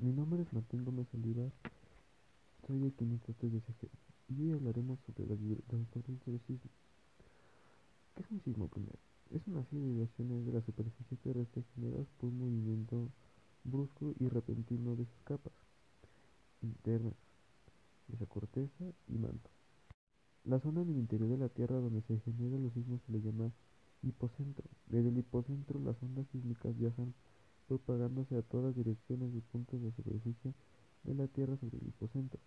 mi nombre es Martín Gómez Olivar, soy de Química 3 de CG y hoy hablaremos sobre las importancia del sismo. ¿Qué es un sismo primero? Es una serie de vibraciones de la superficie terrestre generadas por un movimiento brusco y repentino de sus capas internas, de esa corteza y manto. La zona en el interior de la Tierra donde se generan los sismos se le llama hipocentro. Desde el hipocentro las ondas sísmicas viajan propagándose a todas direcciones de puntos de superficie de la Tierra sobre el hipocentro.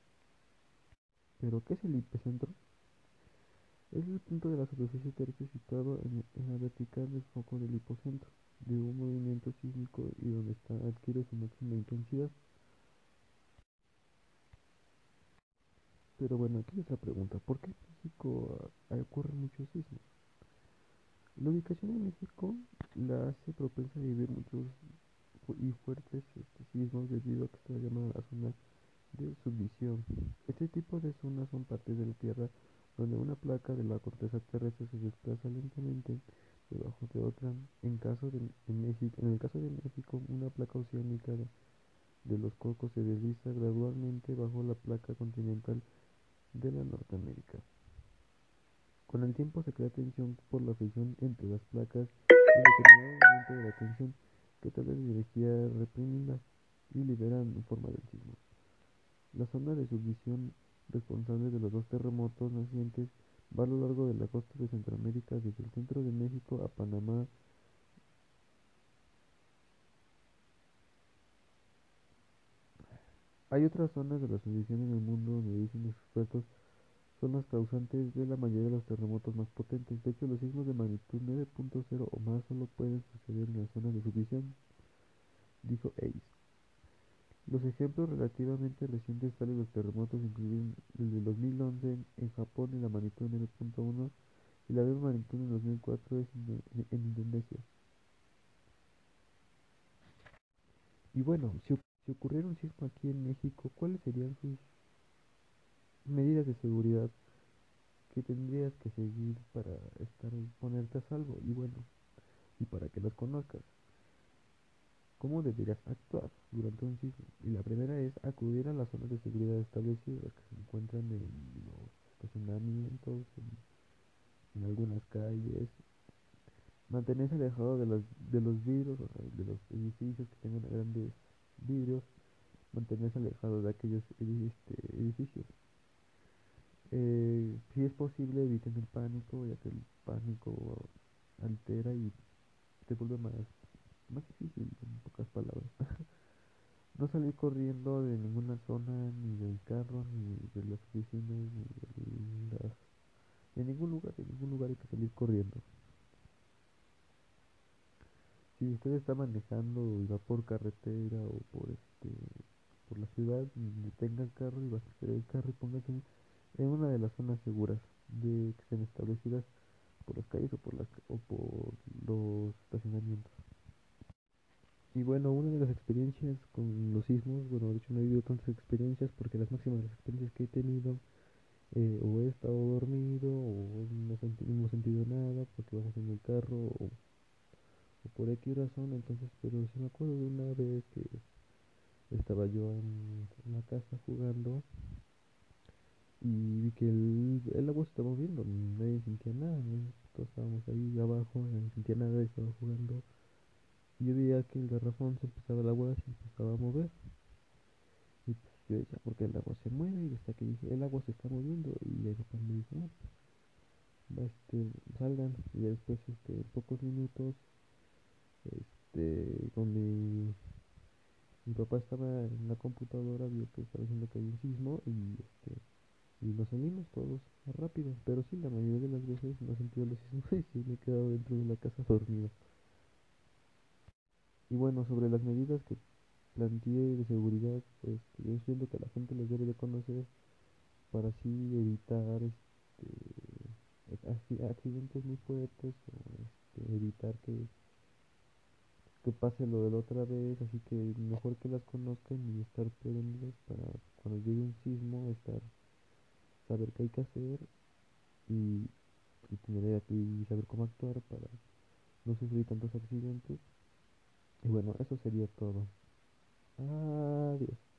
¿Pero qué es el hipocentro? Es el punto de la superficie terrestre situado en, la vertical del foco del hipocentro de un movimiento sísmico y donde está, adquiere su máxima intensidad. Pero bueno, aquí es la pregunta, ¿por qué en México ocurren muchos sismos? La ubicación de México la hace propensa a vivir muchos y fuertes este, sismos debido a que está llamada la zona de subdivisión. Este tipo de zonas son partes de la Tierra donde una placa de la corteza terrestre se desplaza lentamente debajo de otra. En el caso de México, una placa oceánica de, los cocos se desliza gradualmente bajo la placa continental de la Norteamérica. Con el tiempo se crea tensión por la fricción entre las placas y determinado momento de la tensión que tal vez energía reprimida y liberan en forma del sismo. La zona de subdivisión responsable de los dos terremotos nacientes va a lo largo de la costa de Centroamérica desde el centro de México a Panamá. Hay otras zonas de la subdivisión en el mundo donde dicen los expertos son las causantes de la mayoría de los terremotos más potentes. De hecho, los sismos de magnitud 9.0 o más solo pueden suceder en las zonas de subdivisión, dijo Ace. Los ejemplos relativamente recientes tales los terremotos incluyen el de 2011 en Japón en la magnitud 9.1 y la misma magnitud en 2004 en, Indonesia. Y bueno, si ocurriera un sismo aquí en México, ¿cuáles serían sus medidas de seguridad que tendrías que seguir para estar ponerte a salvo. Y bueno y para que las conozcas cómo deberías actuar durante un sismo y la primera es acudir a las zonas de seguridad establecidas que se encuentran en los estacionamientos en, algunas calles. Mantenerse alejado de los de los vidrios o de los edificios que tengan grandes vidrios. Mantenerse alejado de aquellos este, edificios eh, si es posible, eviten el pánico, ya que el pánico altera y te vuelve más, más difícil, en pocas palabras. no salir corriendo de ninguna zona, ni del carro, ni de las oficinas, ni de, las, de ningún lugar, de ningún lugar hay que salir corriendo. Si usted está manejando y va por carretera o por este por la ciudad, detenga el carro y va a el carro y póngase en una de las zonas seguras de que estén establecidas por las calles o por, las, o por los estacionamientos. Y bueno, una de las experiencias con los sismos, bueno, de hecho no he vivido tantas experiencias porque las máximas las experiencias que he tenido eh, o he estado dormido o no, hemos sentido nada porque vamos en el carro o, por X razón, entonces, pero sí me acuerdo de una vez que estaba yo en, en la casa jugando y vi que el, el agua se estaba moviendo, nadie sentía nada, todos estábamos ahí abajo, nadie sentía nada, estaba jugando. Y yo veía que el garrafón se empezaba, el agua se empezaba a mover. Y pues yo decía, porque el agua se mueve? Y hasta que dije, el agua se está moviendo. Y mi papá me dijo, pues, este, salgan. Y después, este, en pocos minutos, este, con mi, mi papá estaba en la computadora, vio que estaba diciendo que había un sismo y este y nos salimos todos rápido. Pero sí, la mayoría de las veces no he sentido los sismos y me he quedado dentro de la casa dormido. Y bueno, sobre las medidas que planteé de seguridad, pues yo siento que la gente les debe de conocer para así evitar este, accidentes muy fuertes o este, evitar que, que pase lo de la otra vez, así que mejor que las conozcan y estar prevenidos para cuando llegue un sismo estar saber qué hay que hacer y, y tener y saber cómo actuar para no sufrir tantos accidentes. Y bueno, eso sería todo. Ah,